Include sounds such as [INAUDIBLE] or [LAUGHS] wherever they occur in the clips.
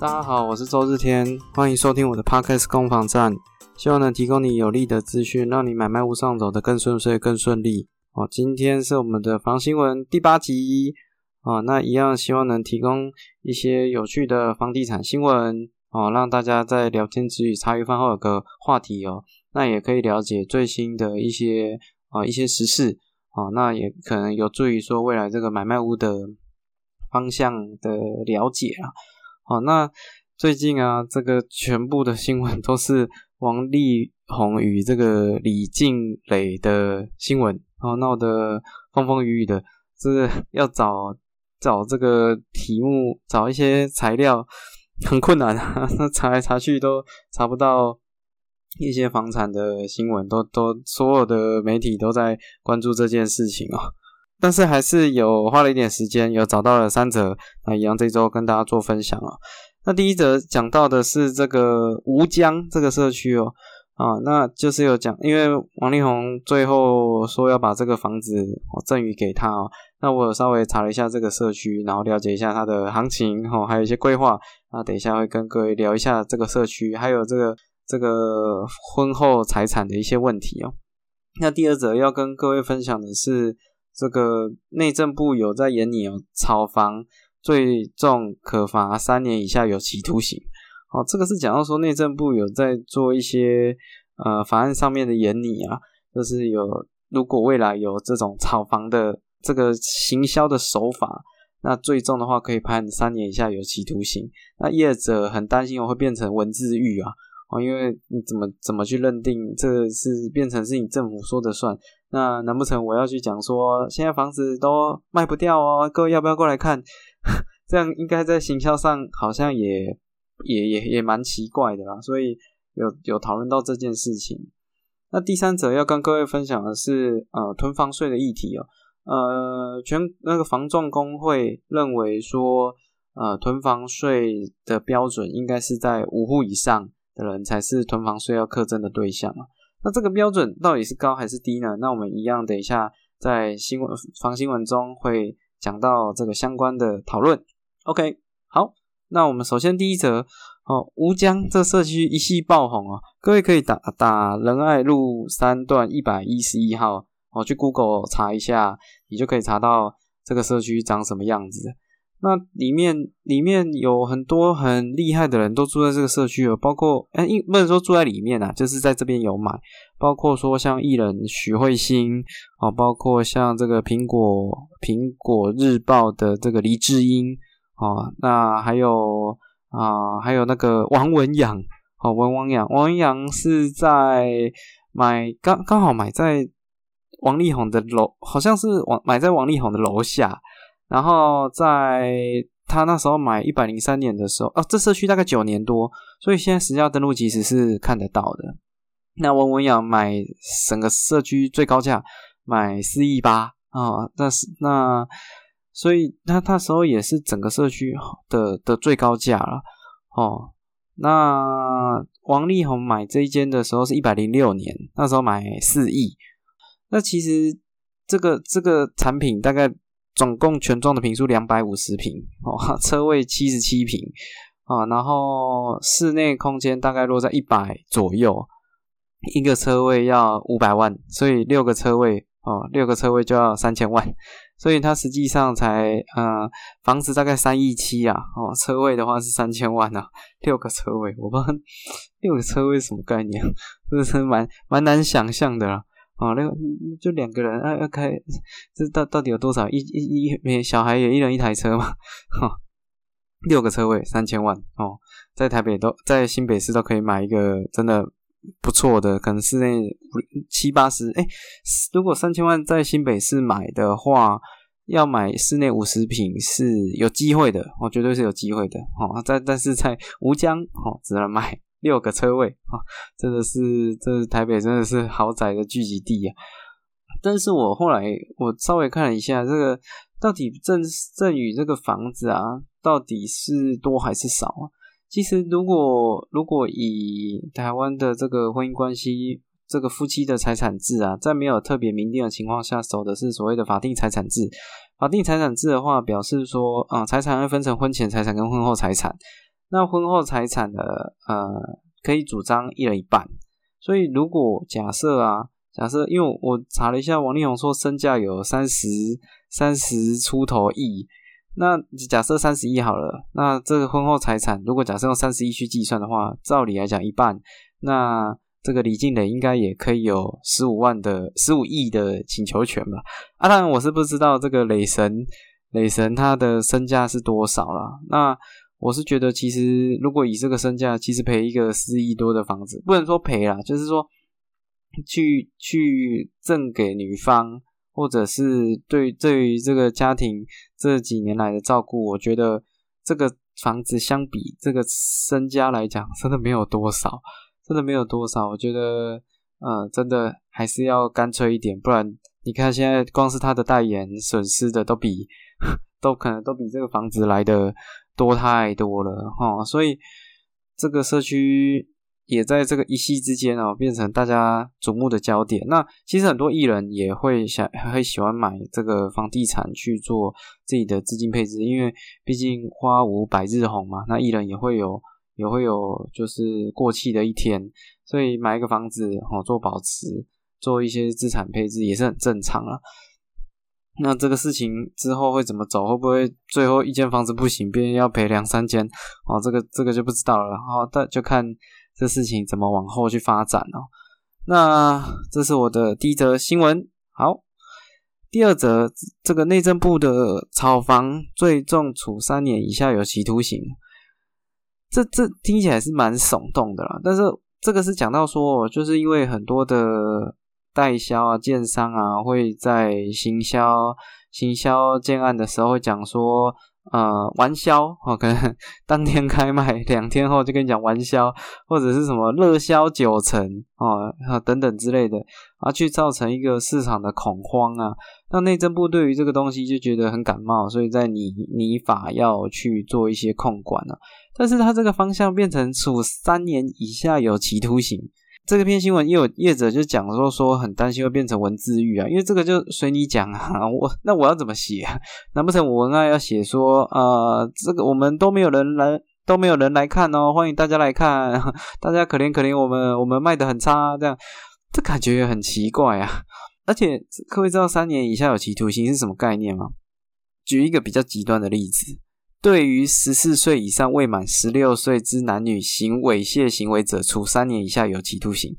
大家好，我是周日天，欢迎收听我的 Podcast 攻防战，希望能提供你有利的资讯，让你买卖屋上走得更顺遂、更顺利。哦，今天是我们的房新闻第八集。哦，那一样希望能提供一些有趣的房地产新闻。哦，让大家在聊天之余茶余饭后有个话题哦，那也可以了解最新的一些啊一些时事。哦，那也可能有助于说未来这个买卖屋的方向的了解啊。哦，那最近啊，这个全部的新闻都是王力宏与这个李静蕾的新闻，哦，闹得风风雨雨的，是要找找这个题目，找一些材料很困难啊，[LAUGHS] 那查来查去都查不到一些房产的新闻，都都所有的媒体都在关注这件事情哦。但是还是有花了一点时间，有找到了三则，那一样这周跟大家做分享啊。那第一则讲到的是这个吴江这个社区哦，啊，那就是有讲，因为王力宏最后说要把这个房子赠予给他哦，那我稍微查了一下这个社区，然后了解一下它的行情哦，还有一些规划，那等一下会跟各位聊一下这个社区，还有这个这个婚后财产的一些问题哦。那第二则要跟各位分享的是。这个内政部有在演你哦，炒房最重可罚三年以下有期徒刑。哦，这个是讲到说内政部有在做一些呃法案上面的演你啊，就是有如果未来有这种炒房的这个行销的手法，那最重的话可以判三年以下有期徒刑。那业者很担心我会变成文字狱啊，哦，因为你怎么怎么去认定这是变成是你政府说的算？那难不成我要去讲说，现在房子都卖不掉哦？各位要不要过来看？[LAUGHS] 这样应该在行销上好像也也也也蛮奇怪的啦。所以有有讨论到这件事情。那第三者要跟各位分享的是，呃，囤房税的议题哦。呃，全那个房仲工会认为说，呃，囤房税的标准应该是在五户以上的人才是囤房税要课征的对象啊。那这个标准到底是高还是低呢？那我们一样，等一下在新闻防新闻中会讲到这个相关的讨论。OK，好，那我们首先第一则哦，吴江这社区一系爆红哦，各位可以打打仁爱路三段一百一十一号哦，去 Google 查一下，你就可以查到这个社区长什么样子。那里面里面有很多很厉害的人都住在这个社区哦，包括哎，不能说住在里面啊，就是在这边有买，包括说像艺人许慧欣哦，包括像这个苹果苹果日报的这个黎智英哦，那还有啊，还有那个王文阳哦，王文洋，王文阳是在买刚刚好买在王力宏的楼，好像是王买在王力宏的楼下。然后在他那时候买一百零三年的时候，哦，这社区大概九年多，所以现在实价登录其实是看得到的。那文文阳买整个社区最高价买四亿八啊，那是那所以他那时候也是整个社区的的最高价了哦。那王力宏买这一间的时候是一百零六年，那时候买四亿。那其实这个这个产品大概。总共全幢的平数两百五十平哦，[LAUGHS] 车位七十七平啊，然后室内空间大概落在一百左右，一个车位要五百万，所以六个车位哦，六个车位就要三千万，所以它实际上才呃房子大概三亿七啊，哦，车位的话是三千万啊，六个车位，我不知道 [LAUGHS] 六个车位什么概念，[LAUGHS] 这是蛮蛮难想象的啦。哦，那个就两个人，啊，要开，这到到底有多少？一一一小孩也一人一台车嘛，哈，六个车位三千万哦，在台北都在新北市都可以买一个真的不错的，可能室内七八十，哎，如果三千万在新北市买的话，要买室内五十平是有机会的，哦绝对是有机会的，哦，但但是在吴江，哦，只能买。六个车位啊，真的是，这台北真的是豪宅的聚集地啊！但是我后来我稍微看了一下，这个到底赠赠与这个房子啊，到底是多还是少啊？其实如果如果以台湾的这个婚姻关系，这个夫妻的财产制啊，在没有特别明定的情况下，守的是所谓的法定财产制。法定财产制的话，表示说啊，财产会分成婚前财产跟婚后财产。那婚后财产的呃可以主张一人一半。所以如果假设啊，假设因为我查了一下，王力宏说身价有三十三十出头亿，那假设三十亿好了，那这个婚后财产如果假设用三十亿去计算的话，照理来讲一半，那这个李静蕾应该也可以有十五万的十五亿的请求权吧？啊，当然我是不知道这个雷神。雷神他的身价是多少啦？那我是觉得，其实如果以这个身价，其实赔一个四亿多的房子，不能说赔啦，就是说去去赠给女方，或者是对对于这个家庭这几年来的照顾，我觉得这个房子相比这个身家来讲，真的没有多少，真的没有多少。我觉得，呃，真的还是要干脆一点，不然你看现在光是他的代言损失的都比。[LAUGHS] 都可能都比这个房子来的多太多了哈，所以这个社区也在这个一夕之间哦，变成大家瞩目的焦点。那其实很多艺人也会想，会喜欢买这个房地产去做自己的资金配置，因为毕竟花无百日红嘛。那艺人也会有，也会有就是过气的一天，所以买一个房子哦，做保值，做一些资产配置也是很正常啊。那这个事情之后会怎么走？会不会最后一间房子不行，别人要赔两三间？哦，这个这个就不知道了。哦，但就看这事情怎么往后去发展哦。那这是我的第一则新闻。好，第二则，这个内政部的炒房最重处三年以下有期徒刑。这这听起来是蛮耸动的啦。但是这个是讲到说，就是因为很多的。代销啊，建商啊，会在行销、行销建案的时候会讲说，呃，完销哦，可能 [LAUGHS] 当天开卖，两天后就跟你讲完销，或者是什么热销九成哦，等等之类的，啊，去造成一个市场的恐慌啊。那内政部对于这个东西就觉得很感冒，所以在拟拟法要去做一些控管了。但是它这个方向变成处三年以下有期徒刑。这个篇新闻也有业者就讲说说很担心会变成文字狱啊，因为这个就随你讲啊，[LAUGHS] 我那我要怎么写？难不成我文案要写说呃，这个我们都没有人来，都没有人来看哦，欢迎大家来看，[LAUGHS] 大家可怜可怜我们，我们卖的很差，这样这感觉也很奇怪啊。而且各位知道三年以下有期徒刑是什么概念吗？举一个比较极端的例子。对于十四岁以上未满十六岁之男女行猥亵行为者，处三年以下有期徒刑；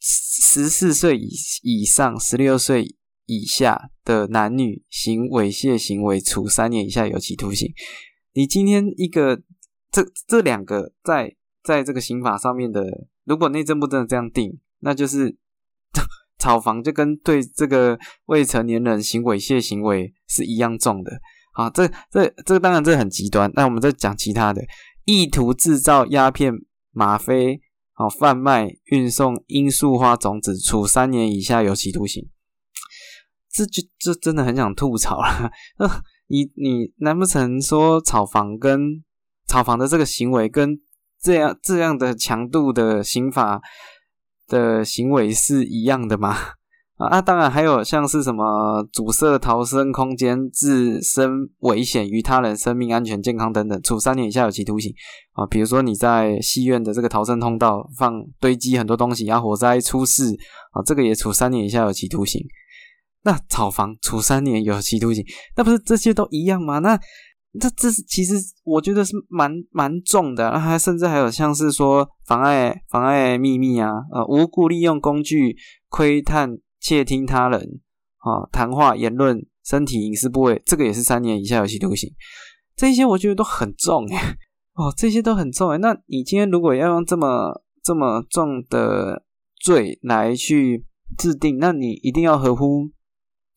十四岁以以上十六岁以下的男女行猥亵行为，处三年以下有期徒刑。你今天一个这这两个在在这个刑法上面的，如果内政部真的这样定，那就是 [LAUGHS] 炒房就跟对这个未成年人行猥亵行为是一样重的。啊，这这这当然这很极端，那我们再讲其他的，意图制造鸦片、吗啡，好贩卖、运送罂粟花种子，处三年以下有期徒刑。这就这真的很想吐槽了。你你难不成说炒房跟炒房的这个行为跟这样这样的强度的刑法的行为是一样的吗？啊，当然还有像是什么阻塞逃生空间、自身危险于他人生命安全、健康等等，处三年以下有期徒刑啊。比如说你在戏院的这个逃生通道放堆积很多东西，然后火灾出事啊，这个也处三年以下有期徒刑。那炒房处三年有期徒刑，那不是这些都一样吗？那这这是其实我觉得是蛮蛮重的，还甚至还有像是说妨碍妨碍秘密啊，呃，无故利用工具窥探。窃听他人啊谈话、言论、身体隐私部位，这个也是三年以下有期徒刑。这些我觉得都很重哎，哦，这些都很重哎。那你今天如果要用这么这么重的罪来去制定，那你一定要合乎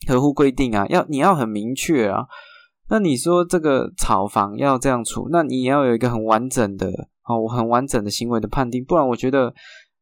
合乎规定啊，要你要很明确啊。那你说这个炒房要这样处，那你也要有一个很完整的哦，很完整的行为的判定，不然我觉得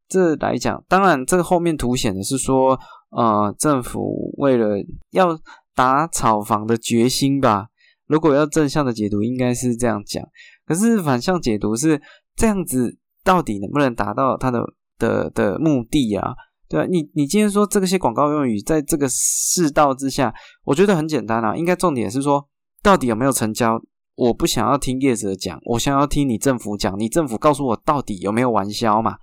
这来讲，当然这个后面凸显的是说。呃，政府为了要打炒房的决心吧，如果要正向的解读，应该是这样讲。可是反向解读是这样子，到底能不能达到它的的的目的啊？对吧？你你今天说这些广告用语，在这个世道之下，我觉得很简单啊。应该重点是说，到底有没有成交？我不想要听业者讲，我想要听你政府讲，你政府告诉我到底有没有完销嘛？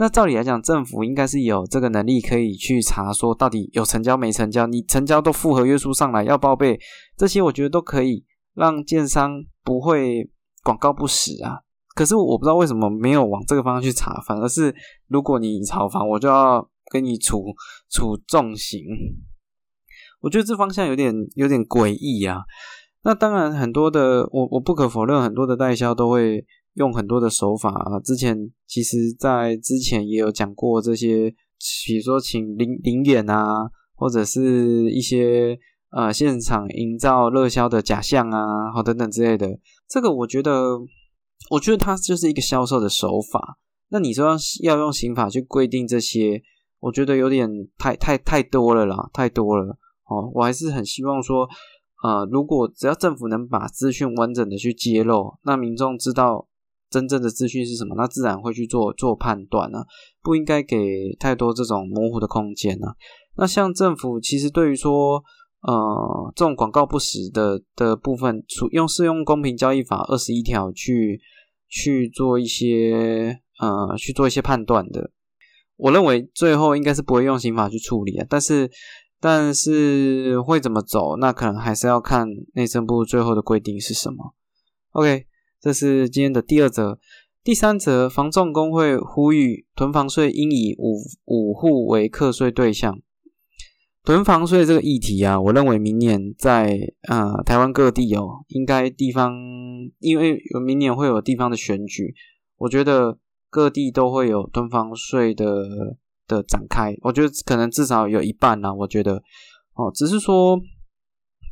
那照理来讲，政府应该是有这个能力可以去查，说到底有成交没成交，你成交都符合约束上来要报备，这些我觉得都可以让建商不会广告不实啊。可是我不知道为什么没有往这个方向去查，反而是如果你炒房，我就要给你处处重刑。我觉得这方向有点有点诡异啊。那当然，很多的我我不可否认，很多的代销都会。用很多的手法啊，之前其实，在之前也有讲过这些，比如说请灵灵演啊，或者是一些呃现场营造热销的假象啊，好等等之类的。这个我觉得，我觉得它就是一个销售的手法。那你说要用刑法去规定这些，我觉得有点太太太多了啦，太多了。哦，我还是很希望说，呃，如果只要政府能把资讯完整的去揭露，那民众知道。真正的资讯是什么？那自然会去做做判断呢，不应该给太多这种模糊的空间呢。那像政府其实对于说，呃，这种广告不实的的部分，用适用公平交易法二十一条去去做一些呃去做一些判断的。我认为最后应该是不会用刑法去处理啊，但是但是会怎么走，那可能还是要看内政部最后的规定是什么。OK。这是今天的第二则，第三则，房仲工会呼吁囤房税应以五五户为课税对象。囤房税这个议题啊，我认为明年在呃台湾各地哦，应该地方因为明年会有地方的选举，我觉得各地都会有囤房税的的展开。我觉得可能至少有一半呢，我觉得哦，只是说。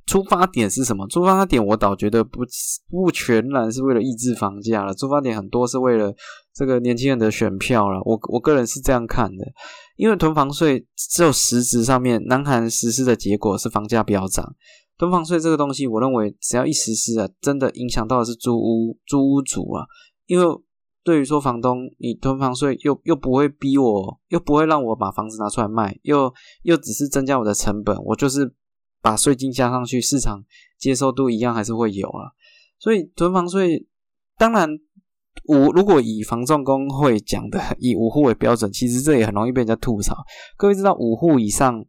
出发点是什么？出发点我倒觉得不不全然是为了抑制房价了，出发点很多是为了这个年轻人的选票了。我我个人是这样看的，因为囤房税只有实质上面，南韩实施的结果是房价飙涨。囤房税这个东西，我认为只要一实施啊，真的影响到的是租屋租屋主啊，因为对于说房东，你囤房税又又不会逼我，又不会让我把房子拿出来卖，又又只是增加我的成本，我就是。把税金加上去，市场接受度一样还是会有啊。所以囤房税，当然五如果以房仲工会讲的以五户为标准，其实这也很容易被人家吐槽。各位知道五户以上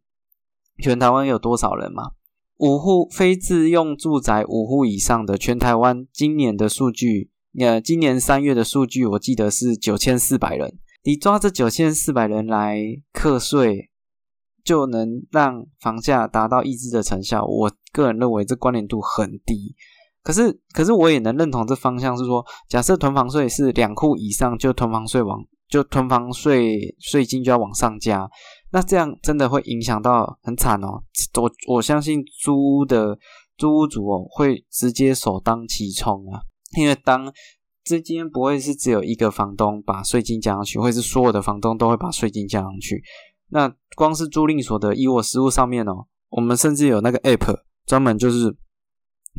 全台湾有多少人吗？五户非自用住宅五户以上的全台湾今年的数据，呃，今年三月的数据我记得是九千四百人。你抓这九千四百人来课税。就能让房价达到抑制的成效，我个人认为这关联度很低。可是，可是我也能认同这方向是说，假设囤房税是两户以上，就囤房税往就囤房税税金就要往上加，那这样真的会影响到很惨哦。我我相信租屋的租屋主哦会直接首当其冲啊，因为当这间不会是只有一个房东把税金加上去，会是所有的房东都会把税金加上去。那光是租赁所得，以我实物上面哦，我们甚至有那个 app 专门就是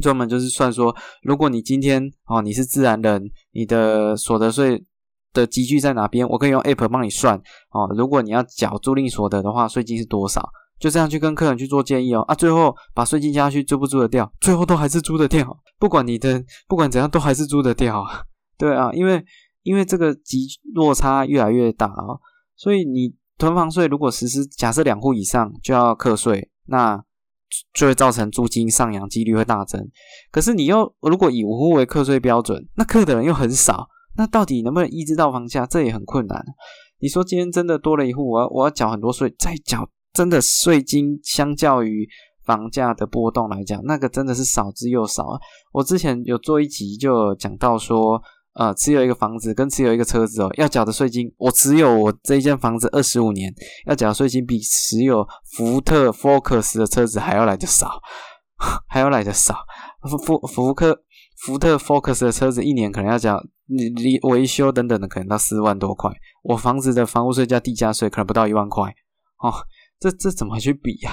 专门就是算说，如果你今天哦你是自然人，你的所得税的积聚在哪边，我可以用 app 帮你算哦。如果你要缴租赁所得的话，税金是多少？就这样去跟客人去做建议哦。啊，最后把税金加上去，租不租得掉？最后都还是租得掉，不管你的不管怎样，都还是租得掉。[LAUGHS] 对啊，因为因为这个积落差越来越大啊，所以你。囤房税如果实施，假设两户以上就要课税，那就会造成租金上扬几率会大增。可是你又如果以五户为课税标准，那课的人又很少，那到底能不能抑制到房价？这也很困难。你说今天真的多了一户，我要我要缴很多税，再缴真的税金，相较于房价的波动来讲，那个真的是少之又少。我之前有做一集就讲到说。呃，持有一个房子跟持有一个车子哦，要缴的税金，我持有我这一间房子二十五年，要缴的税金比持有福特 Focus 的车子还要来的少，[LAUGHS] 还要来的少。福福福克福特 Focus 的车子一年可能要缴你你维修等等的，可能到四万多块。我房子的房屋税加地价税可能不到一万块哦，这这怎么去比呀？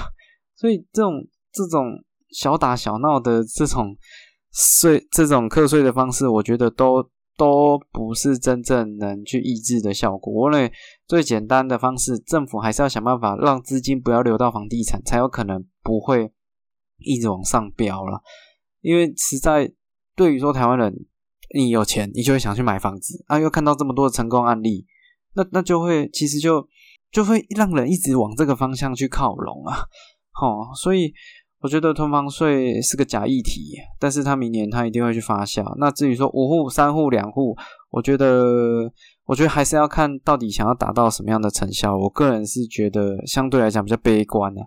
所以这种这种小打小闹的这种税这种课税的方式，我觉得都。都不是真正能去抑制的效果。我认为最简单的方式，政府还是要想办法让资金不要流到房地产，才有可能不会一直往上飙了。因为实在对于说台湾人，你有钱，你就会想去买房子啊，又看到这么多的成功案例，那那就会其实就就会让人一直往这个方向去靠拢啊。好，所以我觉得囤房税是个假议题，但是他明年他一定会去发酵。那至于说五户、三户、两户，我觉得。我觉得还是要看到底想要达到什么样的成效。我个人是觉得相对来讲比较悲观的，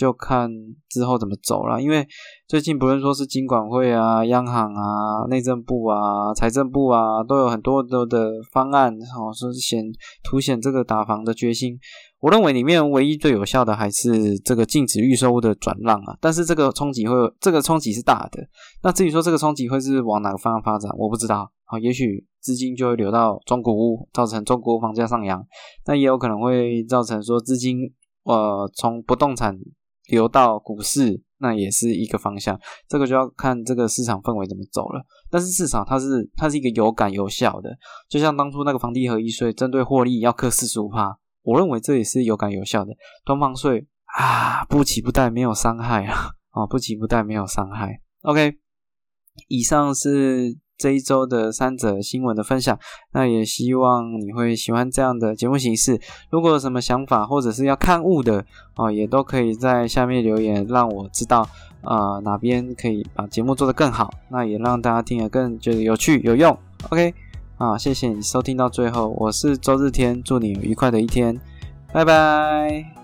就看之后怎么走了。因为最近不论说是金管会啊、央行啊、内政部啊、财政部啊，都有很多多的方案，哦，说是显凸显这个打房的决心。我认为里面唯一最有效的还是这个禁止预售物的转让啊。但是这个冲击会，这个冲击是大的。那至于说这个冲击会是往哪个方向发展，我不知道。啊，也许资金就会流到中国屋，造成中国房价上扬。那也有可能会造成说资金呃从不动产流到股市，那也是一个方向。这个就要看这个市场氛围怎么走了。但是市场它是它是一个有感有效的，就像当初那个房地合一税针对获利要克四十五趴，我认为这也是有感有效的。囤房税啊，不起不贷没有伤害啊，哦不起不贷没有伤害。OK，以上是。这一周的三则新闻的分享，那也希望你会喜欢这样的节目形式。如果有什么想法或者是要看物的哦，也都可以在下面留言，让我知道啊哪边可以把节目做得更好。那也让大家听得更觉得有趣有用。OK，啊，谢谢你收听到最后，我是周日天，祝你愉快的一天，拜拜。